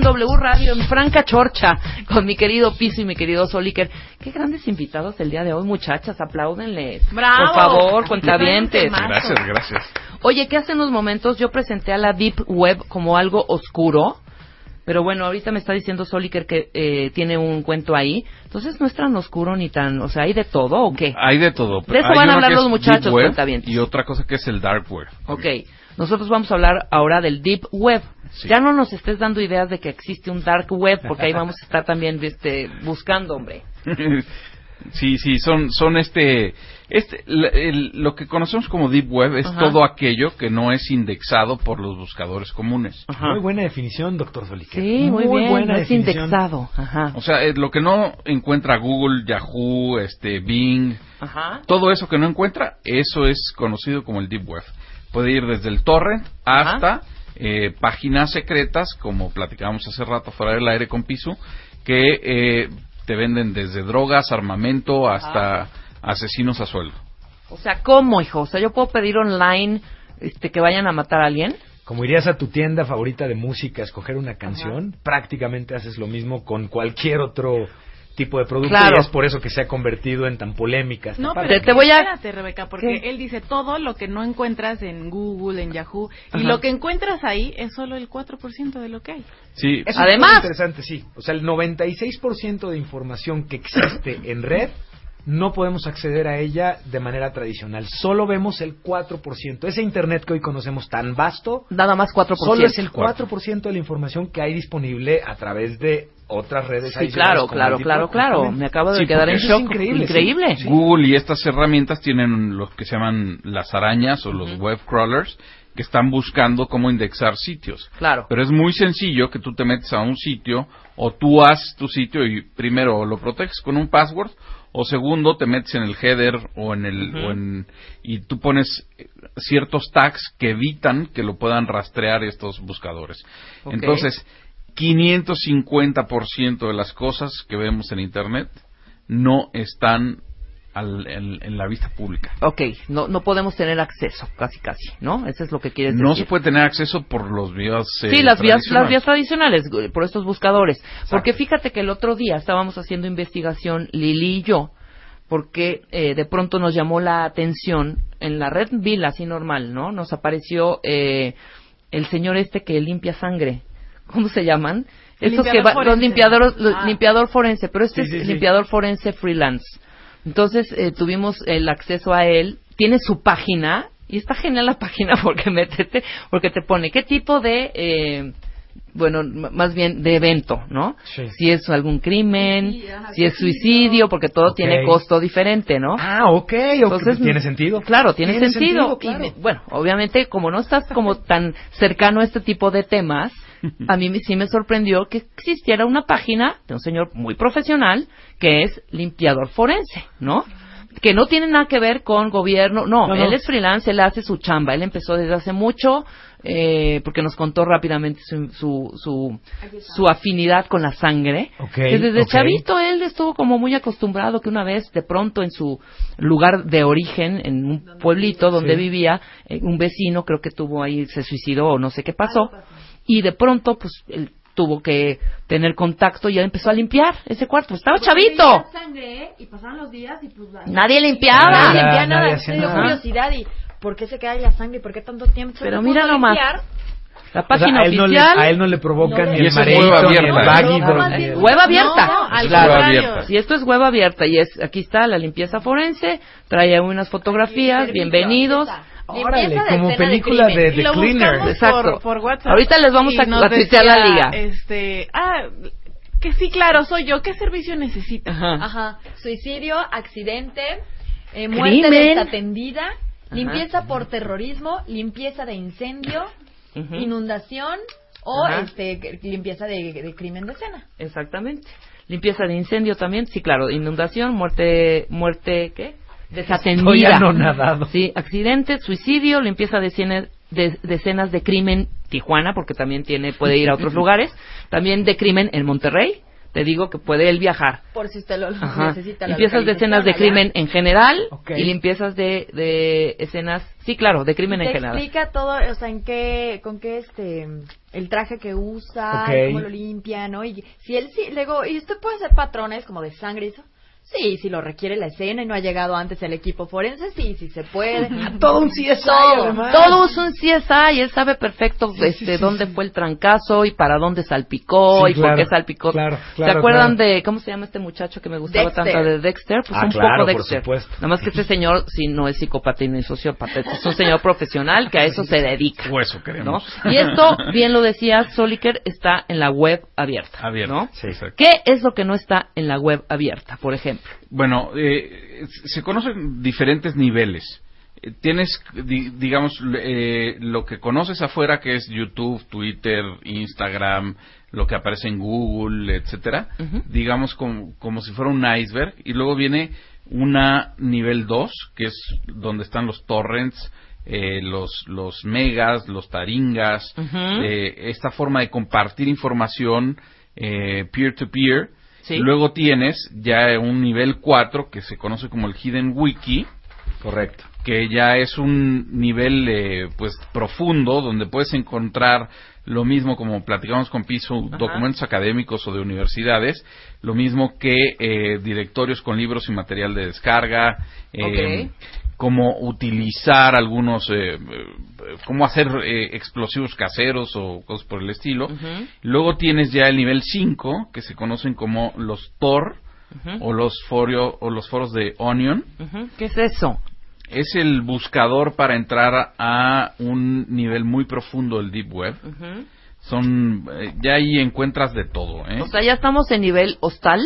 En W Radio, en Franca Chorcha, con mi querido Piso y mi querido Soliker. Qué grandes invitados el día de hoy, muchachas, apláudenles. ¡Bravo! Por favor, cuentavientes. Gracias, gracias. Oye, que hace unos momentos yo presenté a la Deep Web como algo oscuro, pero bueno, ahorita me está diciendo Soliker que eh, tiene un cuento ahí. Entonces no es tan oscuro ni tan, o sea, ¿hay de todo o qué? Hay de todo. De eso van a hablar que los muchachos, Web cuentavientes. Y otra cosa que es el Dark Web. Ok, nosotros vamos a hablar ahora del Deep Web. Sí. Ya no nos estés dando ideas de que existe un Dark Web, porque ahí vamos a estar también este, buscando, hombre. sí, sí, son, son este, este, el- lo que conocemos como Deep Web es Ajá. todo aquello que no es indexado por los buscadores comunes. Ajá. Muy buena definición, doctor Solique. Sí, muy, bien, buena no es definición. indexado. Ajá. O sea, eh, lo que no encuentra Google, Yahoo, este, Bing, Ajá. todo eso que no encuentra, eso es conocido como el Deep Web. Puede ir desde el torrent hasta eh, páginas secretas, como platicábamos hace rato fuera del aire con Pisu, que eh, te venden desde drogas, armamento, hasta asesinos a sueldo. O sea, ¿cómo, hijo? O sea, yo puedo pedir online este, que vayan a matar a alguien. Como irías a tu tienda favorita de música a escoger una canción, prácticamente haces lo mismo con cualquier otro tipo de producto Claro. y es por eso que se ha convertido en tan polémica. esta No, parte. pero Te- te voy a- espérate, Rebeca, porque ¿Qué? él dice todo lo que no encuentras en Google, en Yahoo, Ajá. y lo que encuentras ahí es solo el 4% de lo que hay. Sí, Eso Además- es muy interesante, sí. O sea, el 96% de información que existe en red no podemos acceder a ella de manera tradicional. Solo vemos el 4%. Ese Internet que hoy conocemos tan vasto, Nada más 4%. solo es el 4% de la información que hay disponible a través de otras redes Sí, claro, claro, claro, claro. Me acabo de Sí, quedar en eso es shock. increíble. Increíble. Sí. Google y estas herramientas tienen lo que se llaman las arañas o los web crawlers que están buscando cómo indexar sitios. Claro. Pero es muy sencillo que tú te metes a un sitio o tú haces tu sitio y primero lo proteges con un password o segundo te metes en el header o en el o en y tú pones ciertos tags que evitan que lo puedan rastrear estos buscadores. Ok. Entonces, 550% de las cosas que vemos en internet no están al- en, en la vista pública. Ok, no, no podemos tener acceso, casi, casi, ¿no? Eso es lo que quieres No decir. se puede tener acceso por los vías eh, Sí, las vías, las tradicionales. vías tradicionales, güey, por estos buscadores. Porque fíjate que el otro día estábamos haciendo investigación, Lili y yo, porque eh, de pronto nos llamó la atención en la red Bill, así normal, ¿no? Nos apareció eh, el señor este que limpia sangre. ¿Cómo se llaman? Estos que va- los limpiadores, los- Ah. limpiador forense, pero este Sí, es sí. limpiador forense freelance. Entonces eh, tuvimos el acceso a él, tiene su página y está genial la página porque métete, porque te pone qué tipo de, eh, bueno, más bien de evento, ¿no? Sí. Si es algún crimen, Sí, ajá, si es suicidio. porque todo tiene costo diferente, ¿no? Ah, ok. Entonces, tiene sentido. Claro, tiene, Tiene sentido. sentido, claro. Y bueno, obviamente, como no estás como tan cercano a este tipo de temas, a mí me- sí me sorprendió que existiera una página de un señor muy profesional que es limpiador forense, ¿no? Que no tiene nada que ver con gobierno, no, No, no. él es freelance, él hace su chamba, él empezó desde hace mucho, eh, porque nos contó rápidamente su, su, su, su afinidad con la sangre. Ok, Que desde chavito él estuvo como muy acostumbrado que una vez de pronto en su lugar de origen, en un pueblito donde Sí. vivía, eh, un vecino creo que tuvo ahí, se suicidó o no sé qué pasó, y de pronto pues él tuvo que tener contacto y ya empezó a limpiar ese cuarto. Estaba chavito. sangre y pasaban los días y pues la- Nadie limpiaba. Nadie Nada, limpiaba nadie nada. hacía Me dio nada. curiosidad y ¿por qué se queda ahí la sangre y por qué tanto tiempo? Pero Se mira nomás. limpiar La O sea, página a, él no le, oficial. a él no le provoca No, ni y el mareo, ni el abierta. No, Web abierta. No, al Claro. contrario. abierta. Si esto es web abierta y es aquí está la limpieza forense, trae unas fotografías, Servicio, bienvenidos. Órale, Limpieza de como escena película crimen. de, y de lo Cleaner. Exacto. Por, por WhatsApp. Ahorita les vamos a- a la liga. Este, ah, que sí, claro, soy yo. ¿Qué servicio necesita? Ajá. Ajá. Suicidio, accidente, eh, Crimen. muerte desatendida, Ajá. limpieza por terrorismo, limpieza de incendio, inundación o Ajá. este limpieza de, de crimen de escena. Exactamente. Limpieza de incendio también, sí, claro. Inundación, muerte, muerte, ¿qué? Estoy Desatendida. anonadado. Sí, accidente, suicidio, limpieza de, escena- de, de escenas de crimen Tijuana, porque también tiene puede ir a otros lugares. También de crimen en Monterrey. Te digo que puede él viajar. Por si usted lo Ajá. necesita. Limpiezas de escenas de crimen en general Ok. y limpiezas de, de escenas, sí, claro, de crimen Te en general. explica todo, o sea, en qué, con qué este, el traje que usa, Ok. cómo lo limpia, ¿no? Y si él sí, le digo, ¿y usted puede hacer patrones como de sangre y eso? Sí, si lo requiere la escena y no ha llegado antes el equipo forense, sí, sí se puede. Todo un CSI, Todo, además. Todo es un CSI y él sabe perfecto Sí, este, sí, dónde sí. fue el trancazo y para dónde salpicó Sí, y por claro, qué salpicó. claro, ¿Se claro, acuerdan claro. de, cómo se llama este muchacho que me gustaba Dexter. tanto de Dexter? Pues Ah, un claro, poco por Dexter. supuesto. Nada más que este señor sí no es psicópata y ni sociópata, es un señor profesional que a eso se dedica. Hueso ¿no? queremos. Y esto, bien lo decía Soliker, está en la web abierta. Abierta. ¿no? Sí. Exacto. ¿Qué es lo que no está en la web abierta, por ejemplo? Bueno, eh, se conocen diferentes niveles. Eh, Tienes, di- digamos, eh, lo que conoces afuera, que es YouTube, Twitter, Instagram, lo que aparece en Google, etcétera, digamos como, como si fuera un iceberg, y luego viene una nivel 2, que es donde están los torrents, eh, los, los megas, los taringas, eh, esta forma de compartir información eh, peer-to-peer. Sí. Luego tienes ya un nivel 4 que se conoce como el Hidden Wiki, Correcto. que ya es un nivel eh, pues profundo donde puedes encontrar lo mismo como platicamos con Piso, Ajá. documentos académicos o de universidades, lo mismo que eh, directorios con libros y material de descarga, eh, Ok. Cómo utilizar algunos, eh, eh, cómo hacer eh, explosivos caseros o cosas por el estilo. Luego tienes ya el nivel 5, que se conocen como los Tor o los forio, o los foros de Onion. ¿Qué es eso? Es el buscador para entrar a un nivel muy profundo del deep web. Son eh, ya ahí encuentras de todo. O sea, ya estamos en nivel hostal.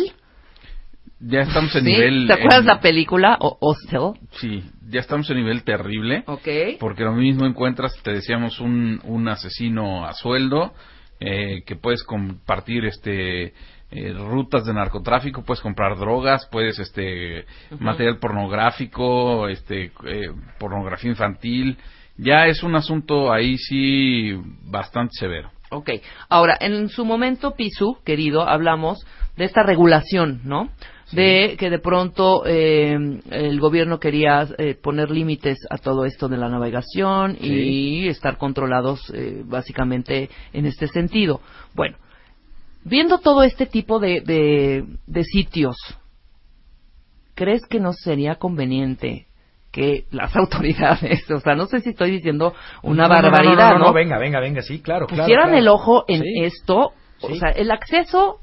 Ya estamos en ¿sí? nivel ¿Te acuerdas en- la película o Hostel? Sí, ya estamos en nivel terrible. Ok. Porque lo mismo encuentras, te decíamos, un, un asesino a sueldo, eh, que puedes compartir este eh, rutas de narcotráfico, puedes comprar drogas, puedes este material pornográfico, este eh, pornografía infantil. Ya es un asunto ahí sí bastante severo. Ok. Ahora, en su momento, Pisu, querido, hablamos de esta regulación, ¿no? De que de pronto eh, el gobierno quería eh, poner límites a todo esto de la navegación y estar controlados eh, básicamente en este sentido. Bueno, viendo todo este tipo de, de, de sitios, ¿crees que no sería conveniente que las autoridades, o sea, no sé si estoy diciendo una No, no, no, barbaridad, no, ¿no? no, venga, venga, venga, sí, claro, claro. pusieran claro. el ojo en Sí. esto, o Sí. sea, el acceso,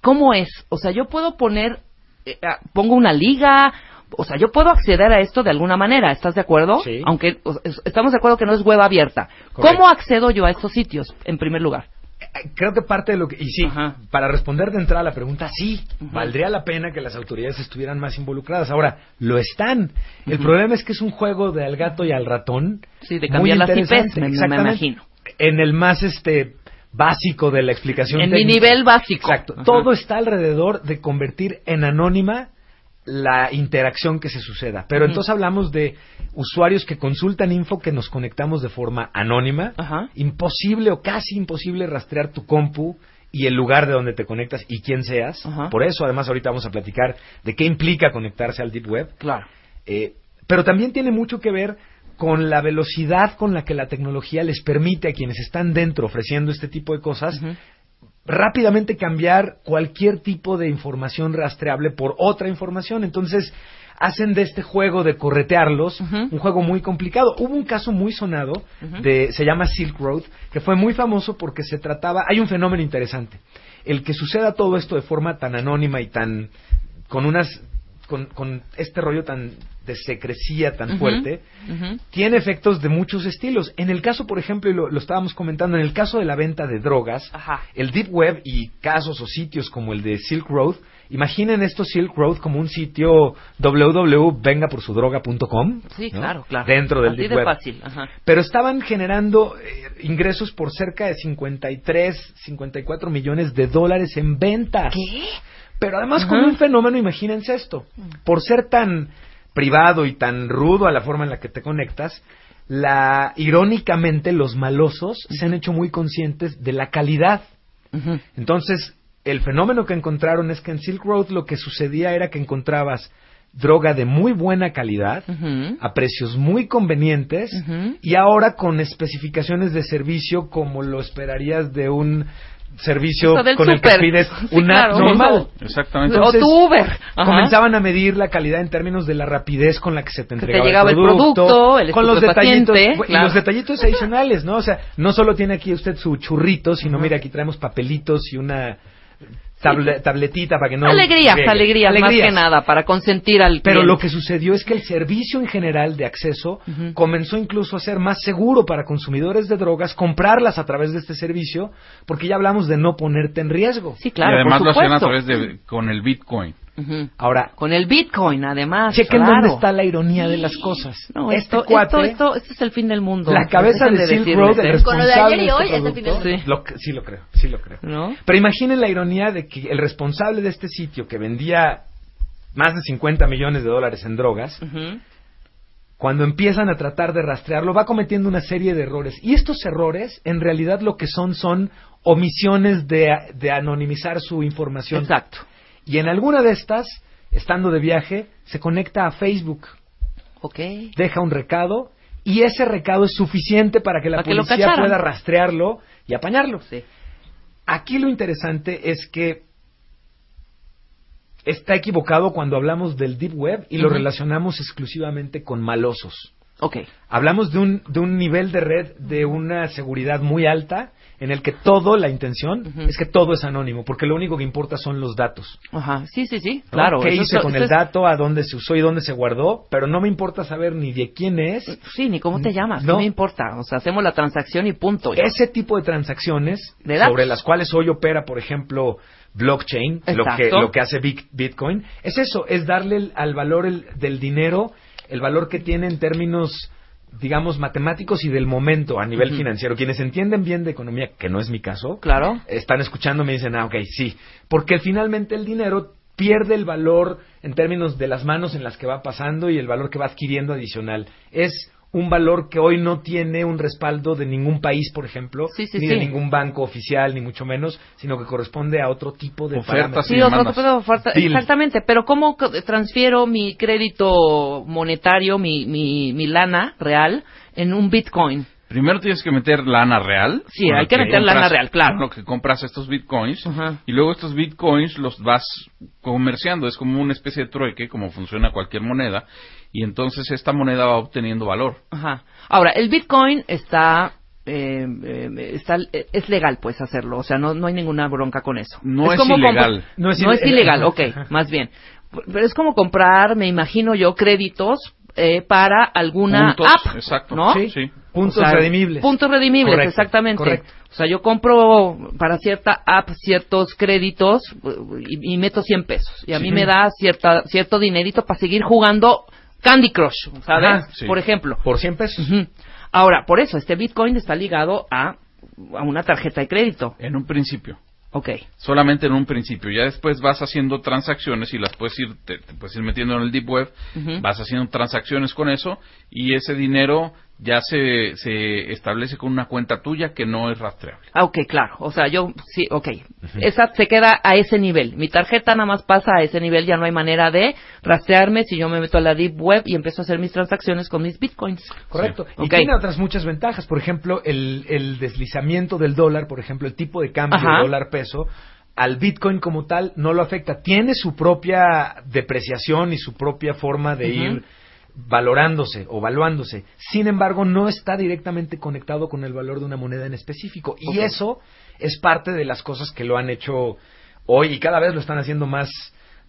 ¿cómo es? O sea, yo puedo poner, eh, ah, pongo una liga, o sea, yo puedo acceder a esto de alguna manera, ¿estás de acuerdo? Sí. Aunque o estamos de acuerdo que no es web abierta. Correcto. ¿Cómo accedo yo a estos sitios, en primer lugar? Eh, Creo que parte de lo que... Y sí, Ajá. para responder de entrada a la pregunta, sí, valdría la pena que las autoridades estuvieran más involucradas. Ahora, lo están. El problema es que es un juego de al gato y al ratón. Sí, de muy cambiar las. IPs, me- me imagino. En el más este básico de la explicación En mi nivel básico. Exacto. Ajá. Todo está alrededor de convertir en anónima la interacción que se suceda. Pero entonces hablamos de usuarios que consultan info que nos conectamos de forma anónima. Ajá. Imposible o casi imposible rastrear tu compu y el lugar de donde te conectas y quién seas. Ajá. Por eso, además, ahorita vamos a platicar de qué implica conectarse al Deep Web. Claro. Eh, pero también tiene mucho que ver con la velocidad con la que la tecnología les permite a quienes están dentro ofreciendo este tipo de cosas rápidamente cambiar cualquier tipo de información rastreable por otra información. Entonces, hacen de este juego de corretearlos un juego muy complicado. Hubo un caso muy sonado de se llama Silk Road, que fue muy famoso porque se trataba, hay un fenómeno interesante. El que suceda todo esto de forma tan anónima y tan con unas con, con este rollo tan de secrecía tan fuerte, tiene efectos de muchos estilos. En el caso, por ejemplo, y lo, lo estábamos comentando, en el caso de la venta de drogas, el Deep Web y casos o sitios como el de Silk Road, imaginen esto Silk Road como un sitio www.vengaporsudroga.com. Sí, claro, claro. Dentro del Así Deep de Web. fácil. Ajá. Pero estaban generando eh, ingresos por cerca de 53, 54 millones de dólares en ventas. ¿Qué? Pero además con un fenómeno, imagínense esto, por ser tan privado y tan rudo a la forma en la que te conectas, la irónicamente los malosos se han hecho muy conscientes de la calidad. Entonces, el fenómeno que encontraron es que en Silk Road lo que sucedía era que encontrabas droga de muy buena calidad, a precios muy convenientes y ahora con especificaciones de servicio como lo esperarías de un servicio con el que pides Sí, una claro. normal. Exactamente. Entonces, o tu Uber. Ajá. Comenzaban a medir la calidad en términos de la rapidez con la que se te te entregaba llegaba el producto, el con los detallitos y claro. los detallitos adicionales, ¿no? O sea, no solo tiene aquí usted su churrito, sino mira aquí traemos papelitos y una table- tabletita para que no alegrías, alegrías, más Alegrías. que nada, para consentir al Pero cliente. lo que sucedió es que el servicio en general de acceso comenzó incluso a ser más seguro para consumidores de drogas comprarlas a través de este servicio, porque ya hablamos de no ponerte en riesgo. Sí, claro, y además por lo hacían a través de con el Bitcoin. Ahora, Con el Bitcoin, además. chequen claro. dónde está la ironía de las cosas. No, este esto, cuate, esto, esto, esto es el fin del mundo. la cabeza Dejen de Silk Road, el. Con lo de ayer y este hoy es el fin del mundo. Sí. lo que- sí lo creo, sí lo creo. ¿No? Pero imaginen la ironía de que el responsable de este sitio que vendía más de 50 millones de dólares en drogas, cuando empiezan a tratar de rastrearlo, va cometiendo una serie de errores. Y estos errores, en realidad, lo que son son omisiones de, de anonimizar su información. Exacto. Y en alguna de estas, estando de viaje, se conecta a Facebook, Ok. deja un recado, y ese recado es suficiente para que la Para policía pueda rastrearlo y apañarlo. Sí. Aquí lo interesante es que está equivocado cuando hablamos del Deep Web y lo relacionamos exclusivamente con malosos. Ok. Hablamos de un, de un nivel de red de una seguridad muy alta en el que todo, la intención, es que todo es anónimo, porque lo único que importa son los datos. Ajá. Sí, sí, sí. ¿no? Claro. ¿Qué hice con el es- dato? ¿A dónde se usó y dónde se guardó? Pero no me importa saber ni de quién es. Sí, ni cómo te llamas. No. No me importa. O sea, hacemos la transacción y punto. Ese tipo de transacciones De sobre las cuales hoy opera, por ejemplo, blockchain, lo que, lo que hace Bit- Bitcoin, es eso, es darle al valor el- del dinero el valor que tiene en términos digamos matemáticos y del momento a nivel financiero. Quienes entienden bien de economía, que no es mi caso, Claro. están escuchándome y dicen, ah, ok, sí. Porque finalmente el dinero pierde el valor en términos de las manos en las que va pasando y el valor que va adquiriendo adicional. Es un valor que hoy no tiene un respaldo de ningún país, por ejemplo, Sí, sí, ni de ningún banco oficial, ni mucho menos, sino que corresponde a otro tipo de Ofertas parámetros. Sí, otro demandas. tipo de oferta- Bill. Exactamente, pero ¿cómo transfiero mi crédito monetario, mi, mi, mi lana real, en un Bitcoin? Primero tienes que meter lana real. Sí, hay que meter lana real, claro. con lo que compras estos bitcoins. Ajá. Y luego estos bitcoins los vas comerciando. Es como una especie de trueque, como funciona cualquier moneda. Y entonces esta moneda va obteniendo valor. Ajá. Ahora, el Bitcoin está, eh, eh, está es legal, pues, hacerlo. O sea, no, no hay ninguna bronca con eso. No es como ilegal. No No es es, ile- ilegal, ok, más bien. Pero es como comprar, me imagino yo, créditos eh, para alguna Puntos, app, exacto. ¿no? Sí, Sí. Puntos O sea, redimibles. Puntos redimibles, Correcto, exactamente. correcto. O sea, yo compro para cierta app ciertos créditos eh, y, y meto 100 pesos. Y a mí Sí. me da cierta, cierto dinerito para seguir jugando Candy Crush, ¿sabes? Ajá, sí. Por ejemplo. Por 100 pesos. Ahora, por eso, este Bitcoin está ligado a, a una tarjeta de crédito. En un principio. Ok. Solamente en un principio. Ya después vas haciendo transacciones y las puedes ir, te, te puedes ir metiendo en el deep web. Vas haciendo transacciones con eso y ese dinero ya se, se establece con una cuenta tuya que no es rastreable. Ah, ok, claro. O sea, yo, sí, ok. Esa se queda a ese nivel. Mi tarjeta nada más pasa a ese nivel, ya no hay manera de rastrearme si yo me meto a la Deep Web y empiezo a hacer mis transacciones con mis bitcoins. Correcto. Sí. Y tiene otras muchas ventajas. Por ejemplo, el, el deslizamiento del dólar, por ejemplo, el tipo de cambio Ajá. dólar-peso, al Bitcoin como tal no lo afecta. Tiene su propia depreciación y su propia forma de Ujú. ir valorándose o valuándose. Sin embargo, no está directamente conectado con el valor de una moneda en específico. Y eso es parte de las cosas que lo han hecho hoy y cada vez lo están haciendo más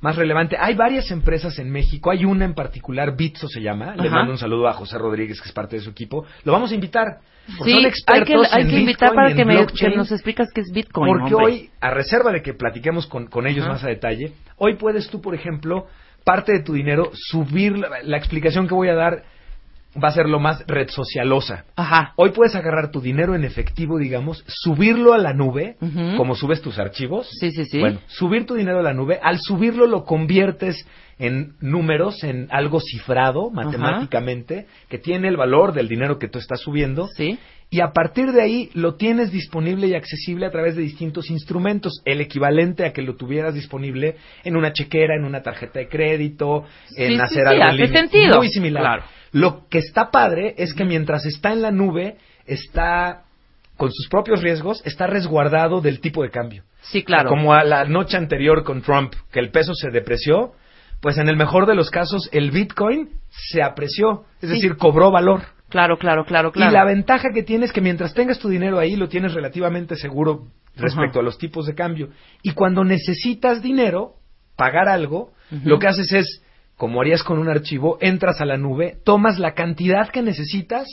más relevante. Hay varias empresas en México, hay una en particular, Bitso se llama, le mando un saludo a José Rodríguez, que es parte de su equipo. Lo vamos a invitar. porque Sí, son hay expertos que, hay en que invitar para que, me, que nos explicas qué es Bitcoin. Porque hombre. hoy, a reserva de que platiquemos con, con ellos Ajá. más a detalle, hoy puedes tú, por ejemplo, parte de tu dinero, subir, la, la explicación que voy a dar va a ser lo más red socialosa. Ajá. Hoy puedes agarrar tu dinero en efectivo, digamos, subirlo a la nube, como subes tus archivos. Sí, sí, sí. Bueno, subir tu dinero a la nube, al subirlo lo conviertes en números, en algo cifrado matemáticamente, que tiene el valor del dinero que tú estás subiendo. Sí. Y a partir de ahí lo tienes disponible y accesible a través de distintos instrumentos, el equivalente a que lo tuvieras disponible en una chequera, en una tarjeta de crédito, en Sí, hacer sí, algo en hace línea. sentido. Muy similar. Claro. Lo que está padre es que mientras está en la nube, está con sus propios riesgos, está resguardado del tipo de cambio. Sí, claro. Como a la noche anterior con Trump, que el peso se depreció, pues en el mejor de los casos el Bitcoin se apreció, es Sí. decir, cobró valor. Claro, claro, claro, claro. Y la ventaja que tienes es que mientras tengas tu dinero ahí, lo tienes relativamente seguro respecto a los tipos de cambio. Y cuando necesitas dinero, pagar algo, lo que haces es, como harías con un archivo, entras a la nube, tomas la cantidad que necesitas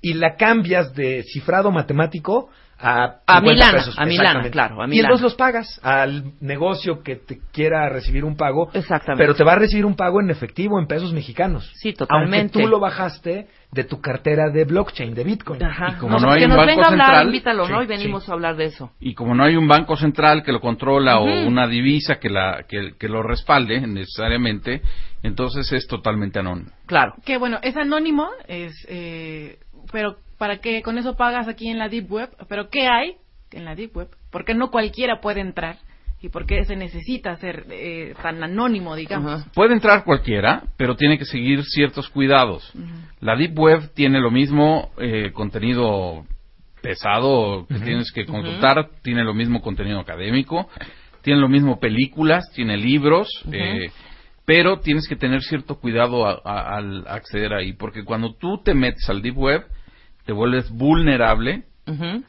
y la cambias de cifrado matemático a, A 50 mi lana, pesos. a mi Exactamente. lana, claro, a y entonces los pagas al negocio que te quiera recibir un pago, Exactamente. pero te va a recibir un pago en efectivo, en pesos mexicanos. Sí, totalmente. Aunque tú lo bajaste de tu cartera de blockchain, de Bitcoin. Ajá. Y como No, no hay que un nos banco venga a hablar, central, invítalo, ¿no? Y venimos a hablar de eso. Y como no hay un banco central que lo controla o una divisa que, la, que, que lo respalde necesariamente, entonces es totalmente anónimo. Claro. Que bueno, es anónimo, es, eh, pero para que con eso pagas aquí en la Deep Web, pero ¿qué hay en la Deep Web? Porque no cualquiera puede entrar y por qué se necesita ser eh, tan anónimo, digamos. Puede entrar cualquiera, pero tiene que seguir ciertos cuidados. La Deep Web tiene lo mismo eh, contenido pesado que tienes que consultar, tiene lo mismo contenido académico, tiene lo mismo películas, tiene libros, eh, pero tienes que tener cierto cuidado a- a- al acceder ahí, porque cuando tú te metes al Deep Web, te vuelves vulnerable Ujú.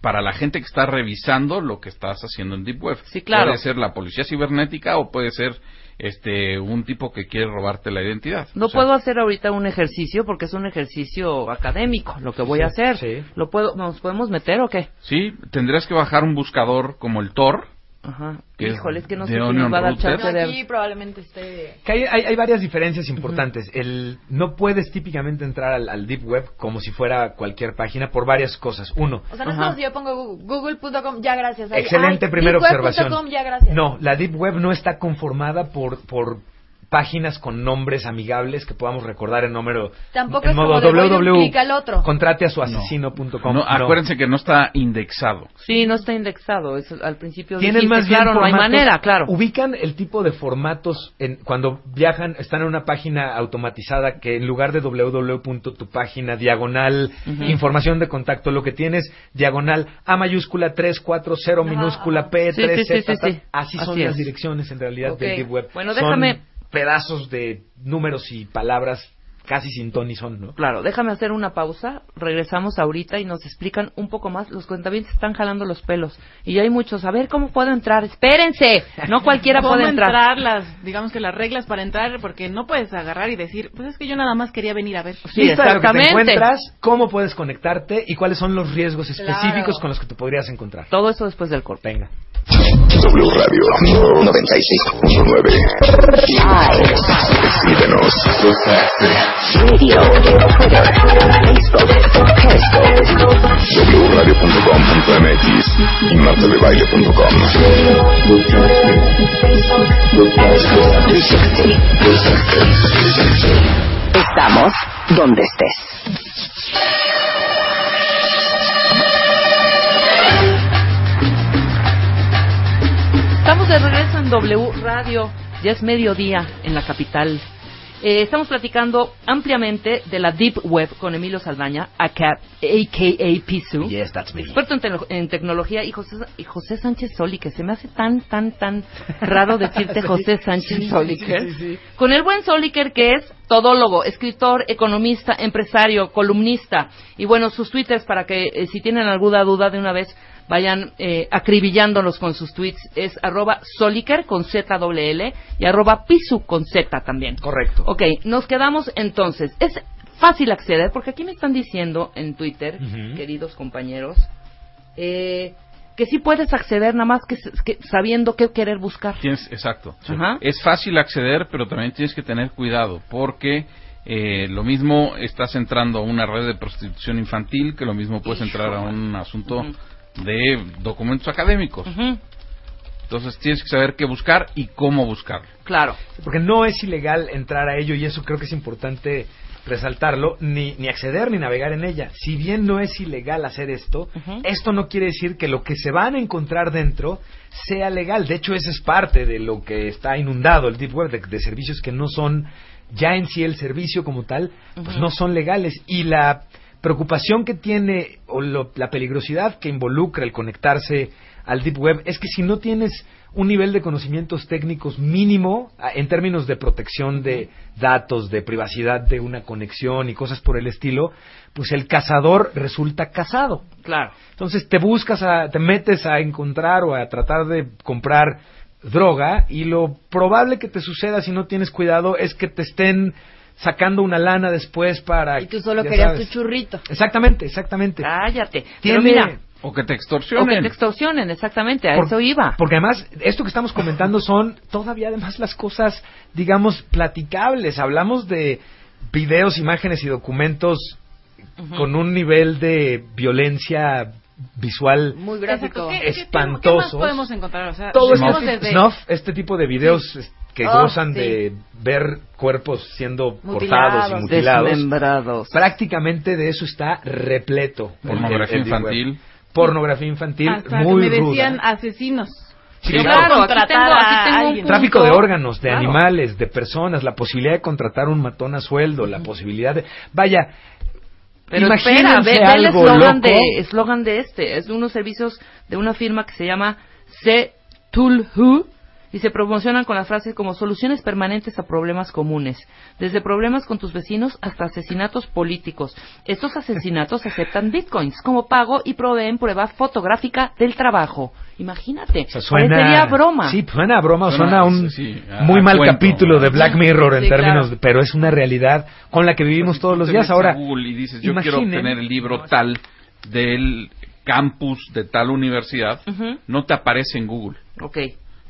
Para la gente que está revisando lo que estás haciendo en Deep Web. Sí, claro. Puede ser la policía cibernética o puede ser este un tipo que quiere robarte la identidad. No O sea, puedo hacer ahorita un ejercicio porque es un ejercicio académico lo que voy a hacer. sí. ¿Lo puedo, ¿Nos podemos meter o qué? Sí, tendrías que bajar un buscador como el Tor. Ajá. Que Híjole, es que no sé si nos va a dar chance de... aquí probablemente esté... Que hay, hay- hay varias diferencias importantes. El, no puedes típicamente entrar al, al Deep Web como si fuera cualquier página por varias cosas. Uno, O sea, no es como si yo pongo google.com, ya gracias. Ahí, excelente ay, primera observación. ya gracias. No, la Deep Web no está conformada por, por páginas con nombres amigables que podamos recordar en número Tampoco en es modo como de www, al otro. Contrate a su asesino.com. No, acuérdense que no está indexado. Sí, no está indexado. Es, al principio Tienen dijiste, más bien claro, no hay manera, claro. Ubican el tipo de formatos en, cuando viajan, están en una página automatizada que en lugar de www. página diagonal información de contacto, lo que tienes diagonal A mayúscula 340 Ajá, minúscula. P Sí, 3 sí, sí, Z, sí, sí. así son las es. direcciones en realidad del Deep Web. Bueno, Son déjame- pedazos de números y palabras casi sin ton ni son, ¿no? Claro, déjame hacer una pausa. Regresamos ahorita y nos explican un poco más. Los cuentavientes están jalando los pelos. Y hay muchos. A ver, ¿cómo puedo entrar? Espérense. No cualquiera ¿Cómo puede entrar. las, digamos que las reglas para entrar, porque no puedes agarrar y decir, pues es que yo nada más quería venir a ver. Sí, Lista de lo que te exactamente. encuentras, cómo puedes conectarte y cuáles son los riesgos específicos Claro. con los que te podrías encontrar. Todo eso después del corte. Venga. W Radio 96.9. Síguenos. Radio. Twitter. Facebook. Periscope. wradio.com.mx y martadebaile.com. Estamos donde estés. Estamos de regreso en W Radio. Ya es mediodía en la capital. Eh, estamos platicando ampliamente de la Deep Web con Emilio Saldaña, acá, a.k.a. Pisu. Yes, that's me. Experto en, tecno- en tecnología y José, y José Sánchez Soli, que se me hace tan, tan, tan raro decirte Sí, José Sánchez sí, Soliker. sí, sí, sí. Con el buen Soliker, que es todólogo, escritor, economista, empresario, columnista. Y bueno, sus twitters para que eh, si tienen alguna duda de una vez vayan eh, acribillándolos con sus tweets. Es arroba Soliker con Z doble L y arroba Pisu con Z también. Correcto. Ok, nos quedamos entonces. Es fácil acceder porque aquí me están diciendo en Twitter, queridos compañeros, eh, que sí puedes acceder nada más que, sabiendo qué querer buscar. Tienes, exacto. Es fácil acceder, pero también tienes que tener cuidado, porque eh, lo mismo estás entrando a una red de prostitución infantil, que lo mismo puedes entrar a un asunto. De documentos académicos. Entonces tienes que saber qué buscar y cómo buscarlo. Claro. Porque no es ilegal entrar a ello y eso creo que es importante resaltarlo, ni, ni acceder ni navegar en ella. Si bien no es ilegal hacer esto, esto no quiere decir que lo que se van a encontrar dentro sea legal. De hecho, eso es parte de lo que está inundado el Deep Web, de, de servicios que no son ya en sí el servicio como tal, pues no son legales. Y la preocupación que tiene o lo- la peligrosidad que involucra el conectarse al Deep Web es que si no tienes un nivel de conocimientos técnicos mínimo en términos de protección de datos, de privacidad de una conexión y cosas por el estilo, pues el cazador resulta cazado. Claro. Entonces te buscas, a, te metes a encontrar o a tratar de comprar droga y lo probable que te suceda si no tienes cuidado es que te estén sacando una lana después para... Y tú solo querías sabes. tu churrito. Exactamente, exactamente. Cállate. Tiene- Pero mira, O que te o extorsionen. que te extorsionen, exactamente, a Por- eso iba. Porque además, esto que estamos comentando son todavía además las cosas, digamos, platicables. Hablamos de videos, imágenes y documentos con un nivel de violencia visual Muy gráfico. ¿Qué, qué- qué- espantosos. ¿Qué más podemos encontrar? O sea, todo este desde- snuff, este tipo de videos que Oh, gozan sí. de ver cuerpos siendo Mutilados. cortados y mutilados. Desmembrados. Prácticamente de eso está repleto. el- Pornografía el- el deep infantil. Pornografía infantil hasta muy que me ruda. decían asesinos. Sí, Yo claro, aquí contratar tengo- aquí un. Tráfico de órganos, de Claro. animales, de personas, la posibilidad de contratar un matón a sueldo, la posibilidad de... Vaya, Pero espera, imagínense ve, ve el eslogan de, eslogan de este. Es de unos servicios de una firma que se llama C-Tool-Who y se promocionan con las frases como soluciones permanentes a problemas comunes, desde problemas con tus vecinos hasta asesinatos políticos. Estos asesinatos aceptan bitcoins como pago y proveen prueba fotográfica del trabajo. Imagínate, O sea, suena, parecería broma. Sí, suena a broma, Suena, suena a un sí, a- muy mal cuento. capítulo de Black Mirror en Sí, términos, claro. de- pero es una realidad con la que vivimos todos los días. Ahora, Google y dices, yo quiero obtener el libro tal del campus de tal universidad, no te aparece en Google. Ok.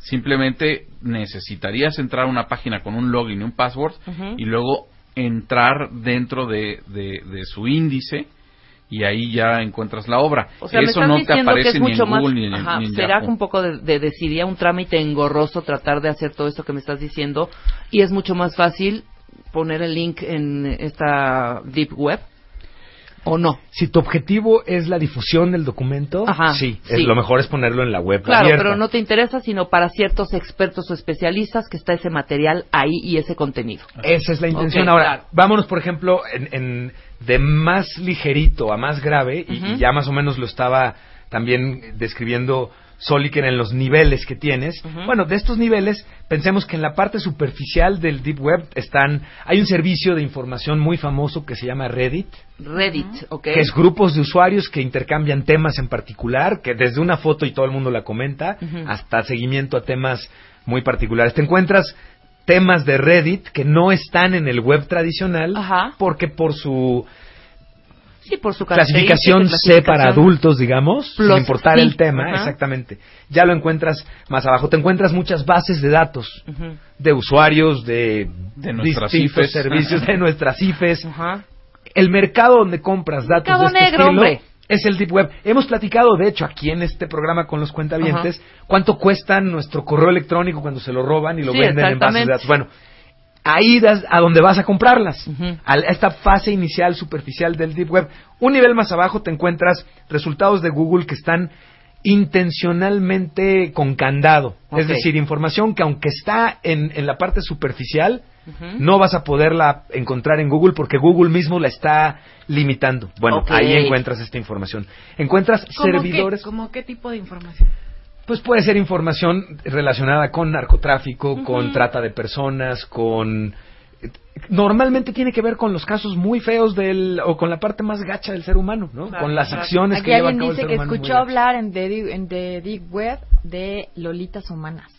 Simplemente necesitarías entrar a una página con un login y un password y luego entrar dentro de, de- de su índice y ahí ya encuentras la obra. O sea, Eso no te que aparece es ni mucho en más. Google ni en, Ajá, ni en será Yahoo. un poco de, de decidir un trámite engorroso tratar de hacer todo esto que me estás diciendo y es mucho más fácil poner el link en esta deep web o no. si tu objetivo es la difusión del documento, Ajá, sí, sí. Es, lo mejor es ponerlo en la web Claro, abierta. pero no te interesa sino para ciertos expertos o especialistas que está ese material ahí y ese contenido. Esa es la intención. Ahora, claro. vámonos, por ejemplo, en, en- de más ligerito a más grave, y, ya más o menos lo estaba también describiendo Soliker en los niveles que tienes. Bueno, de estos niveles, pensemos que en la parte superficial del Deep Web están, hay un servicio de información muy famoso que se llama Reddit, Reddit, ¿ok? que es grupos de usuarios que intercambian temas en particular, que desde una foto y todo el mundo la comenta, hasta seguimiento a temas muy particulares. Te encuentras temas de Reddit que no están en el web tradicional Ajá. porque por su Sí, por su clasificación C para adultos, digamos, sin importar el tema, exactamente. Ya lo encuentras más abajo. Te encuentras muchas bases de datos de usuarios de, De nuestras IFES. servicios de nuestras IFES Ajá. el mercado donde compras datos Mercado de este negro, estilo hombre. es el Deep Web. Hemos platicado, de hecho, aquí en este programa con los cuentavientes, cuánto cuesta nuestro correo electrónico cuando se lo roban y lo Sí, venden en bases de datos. Bueno, ahí das a donde vas a comprarlas, a esta fase inicial superficial del Deep Web. Un nivel más abajo te encuentras resultados de Google que están intencionalmente con candado. Es decir, información que aunque está en, en la parte superficial, no vas a poderla encontrar en Google porque Google mismo la está limitando. Bueno, ahí encuentras esta información. Encuentras ¿Cómo servidores. Qué, ¿Cómo qué tipo de información? Pues puede ser información relacionada con narcotráfico, con trata de personas, con... Normalmente tiene que ver con los casos muy feos del... o con la parte más gacha del ser humano, ¿no? Claro, con las claro. acciones Aquí que lleva a alguien cabo el dice ser que humano muy escuchó gachas. hablar en The, Deep- en The Deep Web de lolitas humanas.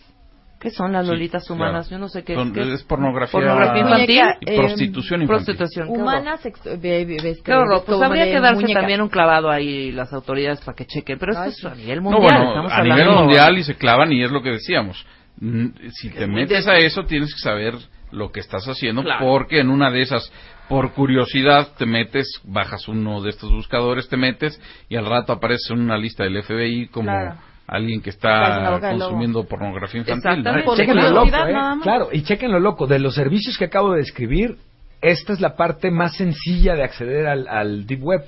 ¿Qué son las Sí, lolitas humanas? claro. Yo no sé qué Son- qué es pornografía- Pornografía infantil. Muñeca, Y eh, prostitución infantil. Prostitución. Humanas, Qué horror. Pues como habría que darse también un clavado ahí las autoridades para que chequen. Pero esto es a nivel No, mundial. bueno, estamos a nivel mundial y se clavan y es lo que decíamos. Mm, Si te metes a eso tienes que saber lo que estás haciendo Claro. porque en una de esas, por curiosidad, te metes, bajas uno de estos buscadores, te metes y al rato apareces en una lista del FBI como Claro. Alguien que está lobo. consumiendo pornografía infantil. ¿no? Chequen lo loco, ¿eh? Claro, y chequen lo loco. De los servicios que acabo de describir, esta es la parte más sencilla de acceder al, al Deep Web.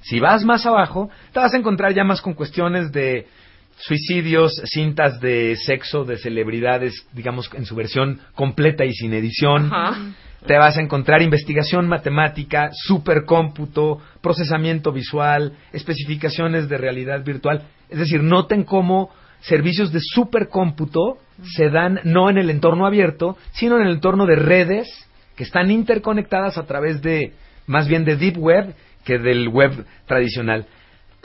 Si vas más abajo, te vas a encontrar ya más con cuestiones de suicidios, cintas de sexo, de celebridades, digamos, en su versión completa y sin edición. Ajá. Te vas a encontrar investigación matemática, supercómputo, procesamiento visual, especificaciones de realidad virtual. Es decir, noten cómo servicios de supercómputo se dan no en el entorno abierto, sino en el entorno de redes que están interconectadas a través de, más bien de Deep Web que del web tradicional.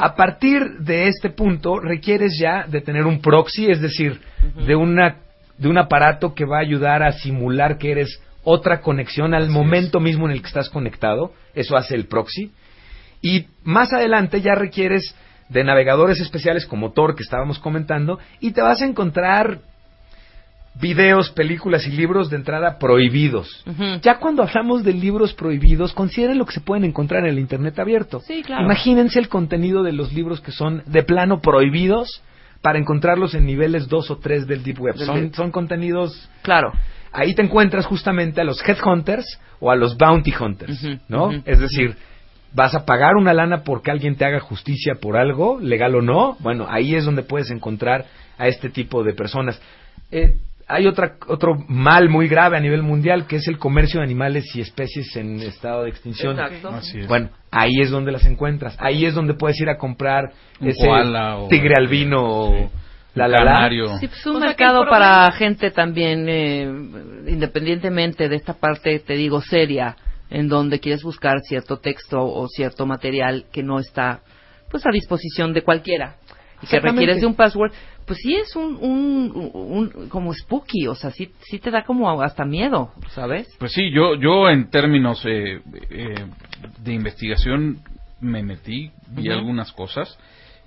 A partir de este punto requieres ya de tener un proxy, es decir, de una de un aparato que va a ayudar a simular que eres otra conexión al momento mismo en el que estás conectado. Eso hace el proxy. Y más adelante ya requieres de navegadores especiales como Tor que estábamos comentando y te vas a encontrar videos, películas y libros de entrada prohibidos. Ya cuando hablamos de libros prohibidos, consideren lo que se pueden encontrar en el Internet abierto. Sí, claro. Imagínense el contenido de los libros que son de plano prohibidos para encontrarlos en niveles 2 o 3 del Deep Web. Del Son, Deep. son contenidos... Claro. Ahí te encuentras justamente a los Headhunters o a los Bounty Hunters, ¿no? Es decir, vas a pagar una lana porque alguien te haga justicia por algo, legal o no. Bueno, ahí es donde puedes encontrar a este tipo de personas. Eh, hay otra, otro mal muy grave a nivel mundial que es el comercio de animales y especies en estado de extinción. Exacto. Bueno, ahí es donde las encuentras. Ahí es donde puedes ir a comprar Un ese o- tigre albino o Sí. la la la. Canario. Sí, pues un O sea, que mercado para gente también, eh, independientemente de esta parte, te digo, seria, en donde quieres buscar cierto texto o cierto material que no está pues a disposición de cualquiera y que requieres de un password, pues sí es un, un, un- como spooky, o sea, sí, sí te da como hasta miedo, ¿sabes? Pues sí, yo, yo en términos eh, eh, de investigación me metí, vi algunas cosas,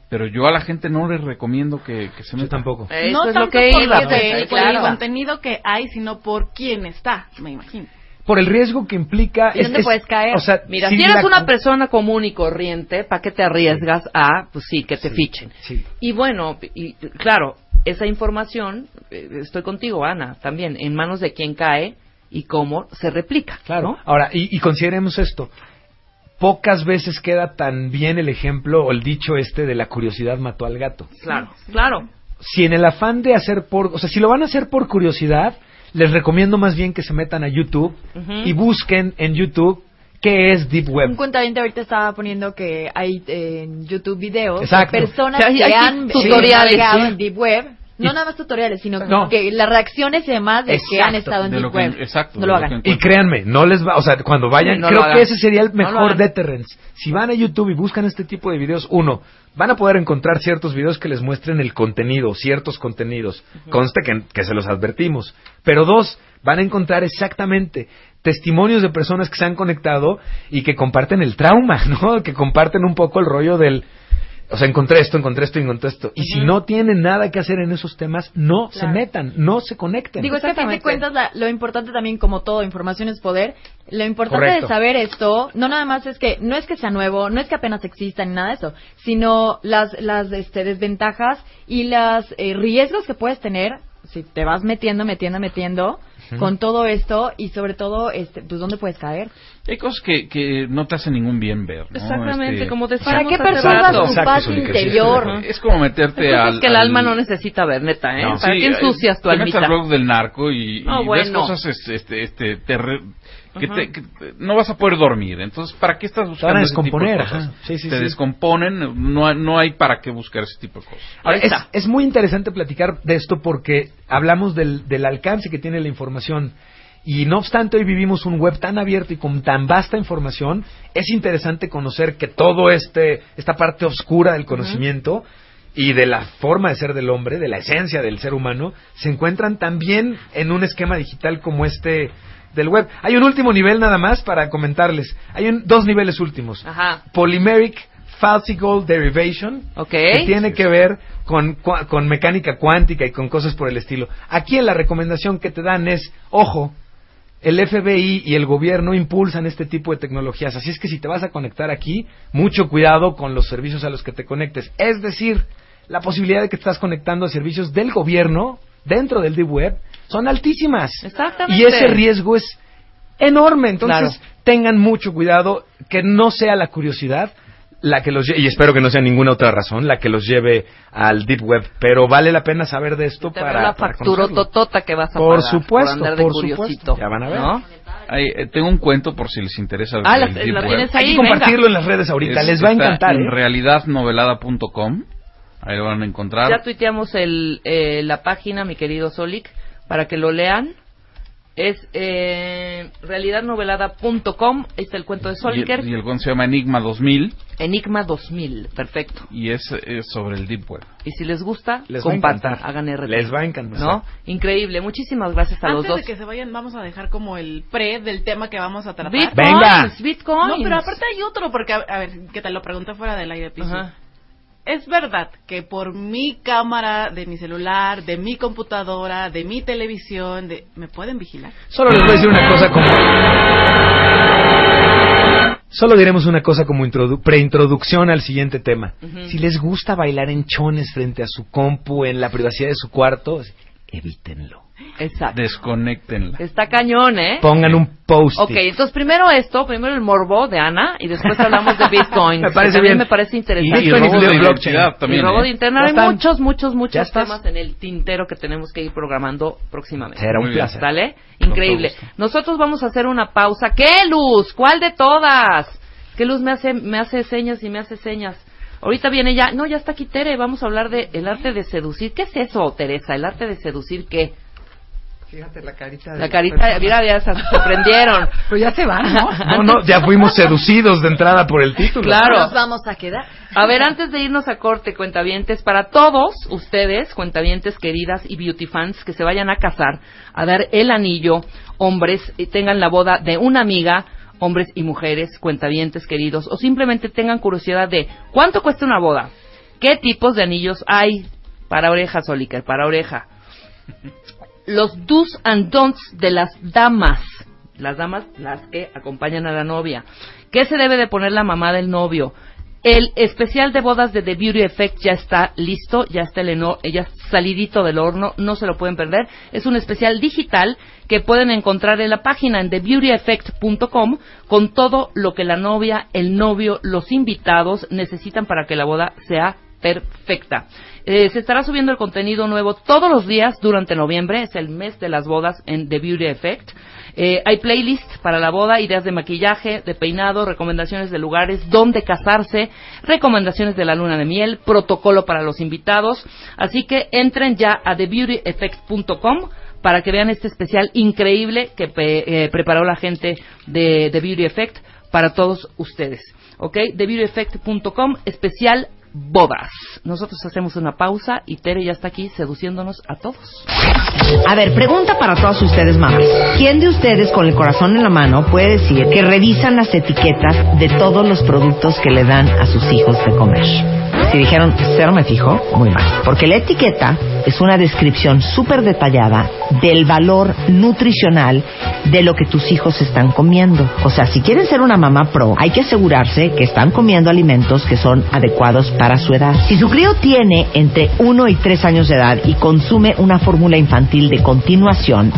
pero yo a la gente no les recomiendo que, que se Yo meta. tampoco. Eso no es tanto lo que por, iba, pues, el contenido que hay, sino por quién está, me imagino. Por el riesgo que implica... ¿Y dónde puedes caer? O sea, Mira, si eres la- una persona común y corriente, ¿para qué te arriesgas a, pues sí, que te Sí, fichen? sí. Y bueno, y claro, esa información, eh, estoy contigo, Ana, también, en manos de quien cae y cómo se replica. Claro. ¿no? Ahora, y, y consideremos esto. Pocas veces queda tan bien el ejemplo o el dicho este de la curiosidad mató al gato. Claro, claro. Si en el afán de hacer por... O sea, si lo van a hacer por curiosidad, les recomiendo más bien que se metan a YouTube Ujú. y busquen en YouTube qué es Deep Un Web. cuentaviente ahorita estaba poniendo que hay eh, en YouTube videos Exacto. de personas Que hay- que hay han tutoriales, navegado sí. en Deep Web. No Y- nada más tutoriales, sino No. que las reacciones y demás de que han estado en de lo que- Web. exacto, no lo hagan. Y créanme, no les va, o sea, cuando vayan, no creo que ese sería el mejor deterrence. Si van a YouTube y buscan este tipo de videos, uno, van a poder encontrar ciertos videos que les muestren el contenido, ciertos contenidos. Conste que, que se los advertimos. Pero dos, van a encontrar exactamente testimonios de personas que se han conectado y que comparten el trauma, ¿no? Que comparten un poco el rollo del... O sea, encontré esto, encontré esto, encontré esto. Y si no tienen nada que hacer en esos temas, no se metan, no se conecten. Digo, es que a fin de Exactamente. cuentas la- lo importante también, como todo, información es poder. Lo importante Correcto. de saber esto, no nada más es que, no es que sea nuevo, no es que apenas exista ni nada de eso, sino las, las este, desventajas y los riesgos que puedes tener si te vas metiendo, metiendo, metiendo con todo esto y sobre todo, este, pues ¿dónde puedes caer? Hay cosas que, que no te hacen ningún bien ver. ¿no? Exactamente, Este, como ¿Para decíamos qué rato. tu paz interior? Es como meterte al... que el al- alma no necesita ver, neta, ¿eh? No, ¿Para sí, qué ensucias tu te metes al blog del narco y, y No, ves bueno. cosas este, este, este, que, te- que no vas a poder dormir. Entonces, ¿para qué estás buscando ese tipo de descomponer, cosas? Sí, sí, te sí. descomponen, no, hay- no hay para qué buscar ese tipo de cosas. Ahora, es, es muy interesante platicar de esto porque hablamos del, del alcance que tiene la información y no obstante hoy vivimos un web tan abierto y con tan vasta información, es interesante conocer que todo este esta parte oscura del conocimiento y de la forma de ser del hombre, de la esencia del ser humano, se encuentran también en un esquema digital como este del web. Hay un último nivel nada más para comentarles. Hay un- dos niveles últimos. Ajá. Polymeric Falsical Derivation, que tiene que ver con, con mecánica cuántica y con cosas por el estilo. Aquí en la recomendación que te dan es, ojo, el FBI y el gobierno impulsan este tipo de tecnologías, así es que si te vas a conectar aquí, mucho cuidado con los servicios a los que te conectes. Es decir, la posibilidad de que te estás conectando a servicios del gobierno dentro del deep web son altísimas. Exactamente. Y ese riesgo es enorme. Entonces, Claro. tengan mucho cuidado que no sea la curiosidad la que los y espero que no sea ninguna otra razón la que los lleve al deep web, pero vale la pena saber de esto para, la factura totota que vas a Por pagar supuesto, por por supuesto. Ya van a ver. ¿no? Hay- eh, tengo un cuento por si les interesa. Ah, la- el la deep web. tienes Hay ahí, que compartirlo venga. en las redes ahorita, Es- les va a encantar. En ¿eh? realidadnovelada.com. Ahí lo van a encontrar. Ya tuiteamos el, eh, la página, mi querido Solik, para que lo lean. Es eh, realidadnovelada.com. Ahí está el cuento de y, Soliker. el, y el cuento se llama Enigma 2000 Enigma 2000. Perfecto. y es, es sobre el Deep Web. Y si les gusta, Les va a compartan, encantar. hagan RT. Les va a encantar. ¿No? Increíble. Muchísimas gracias a los Antes dos. de que se vayan, vamos a dejar como el pre del tema que vamos a tratar. Bitcoins, Venga. Bitcoins. No, pero aparte hay otro, porque, a, a ver, que te lo pregunté fuera del aire, Piso. Ajá. Es verdad que por mi cámara de mi celular, de mi computadora, de mi televisión, de, ¿me pueden vigilar? Solo les voy a decir una cosa como... Solo diremos una cosa como introdu- preintroducción al siguiente tema. Si les gusta bailar en chones frente a su compu en la privacidad de su cuarto, evítenlo. Exacto. Desconéctenla. Está cañón, ¿eh? Pongan un post. Ok, entonces primero esto, primero el morbo de Ana y después hablamos de Bitcoin. Me parece bien. me parece Y interesante. Y Bitcoin robo y de blockchain. también. y robo de ¿eh? internet. Hay están. muchos, muchos, Ya muchos temas en el tintero que tenemos que ir programando próximamente. Será Muy un bien. placer. ¿Sale? Increíble. Nosotros vamos a hacer una pausa. ¿Qué luz? ¿Cuál de todas? ¿Qué luz me hace, me hace señas y me hace señas? Ahorita viene ya, no, ya está aquí Tere, vamos a hablar de el arte de seducir. ¿Qué es eso, Teresa? ¿El arte de seducir qué? Fíjate la carita. de La carita, mira, ya se sorprendieron. Pero ya se van, ¿no? No, no, ya fuimos seducidos de entrada por el título. Claro. Nos vamos a quedar. A ver, antes de irnos a corte, cuentavientes, para todos ustedes, cuentavientes queridas y beauty fans que se vayan a casar, a dar el anillo, hombres, y tengan la boda de una amiga, hombres y mujeres, cuentavientes queridos, o simplemente tengan curiosidad de cuánto cuesta una boda, qué tipos de anillos hay para oreja, Soliker, para oreja. Los do's and don'ts de las damas, las damas las que acompañan a la novia. ¿Qué se debe de poner la mamá del novio? El especial de bodas de The Beauty Effect ya está listo, ya está el eno- ya salidito del horno, no se lo pueden perder. Es un especial digital que pueden encontrar en la página en thebeautyeffect.com con todo lo que la novia, el novio, los invitados necesitan para que la boda sea perfecta. Eh, se estará subiendo el contenido nuevo todos los días durante noviembre, es el mes de las bodas en The Beauty Effect. Eh, hay playlists para la boda, ideas de maquillaje, de peinado, recomendaciones de lugares, dónde casarse, recomendaciones de la luna de miel, protocolo para los invitados. Así que entren ya a thebeautyeffect.com para que vean este especial increíble que eh, preparó la gente de The Beauty Effect para todos ustedes. ¿Ok? TheBeautyEffect.com, especial bodas. Nosotros hacemos una pausa y Tere ya está aquí seduciéndonos a todos. A ver, pregunta para todos ustedes, mamás. ¿Quién de ustedes con el corazón en la mano puede decir que revisan las etiquetas de todos los productos que le dan a sus hijos de comer? Si dijeron, cero me fijo, muy mal. Porque la etiqueta es una descripción súper detallada del valor nutricional de lo que tus hijos están comiendo. O sea, si quieren ser una mamá pro, hay que asegurarse que están comiendo alimentos que son adecuados para su edad. Si su crío tiene entre 1 y 3 años de edad y consume una fórmula infantil de continuación,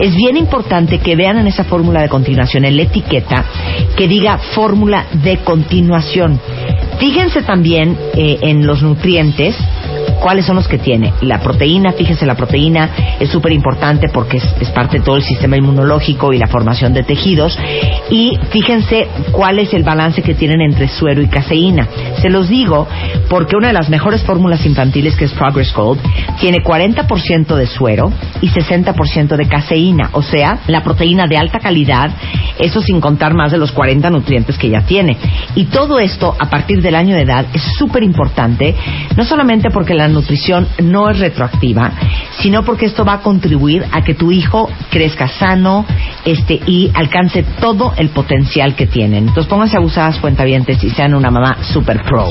es bien importante que vean en esa fórmula de continuación en la etiqueta que diga fórmula de continuación. Fíjense también eh, en los nutrientes cuáles son los que tiene. La proteína, fíjense, la proteína es súper importante porque es, es, parte de todo el sistema inmunológico y la formación de tejidos. Y fíjense cuál es el balance que tienen entre suero y caseína. Se los digo porque una de las mejores fórmulas infantiles, que es Progress Gold, tiene 40% de suero y 60% de caseína. O sea, la proteína de alta calidad, eso sin contar más de los 40 nutrientes que ya tiene. Y todo esto, a partir del año de edad, es súper importante, no solamente porque la nutrición no es retroactiva, sino porque esto va a contribuir a que tu hijo crezca sano este, y alcance todo el potencial que tienen. Entonces pónganse abusadas cuentavientes y sean una mamá super pro.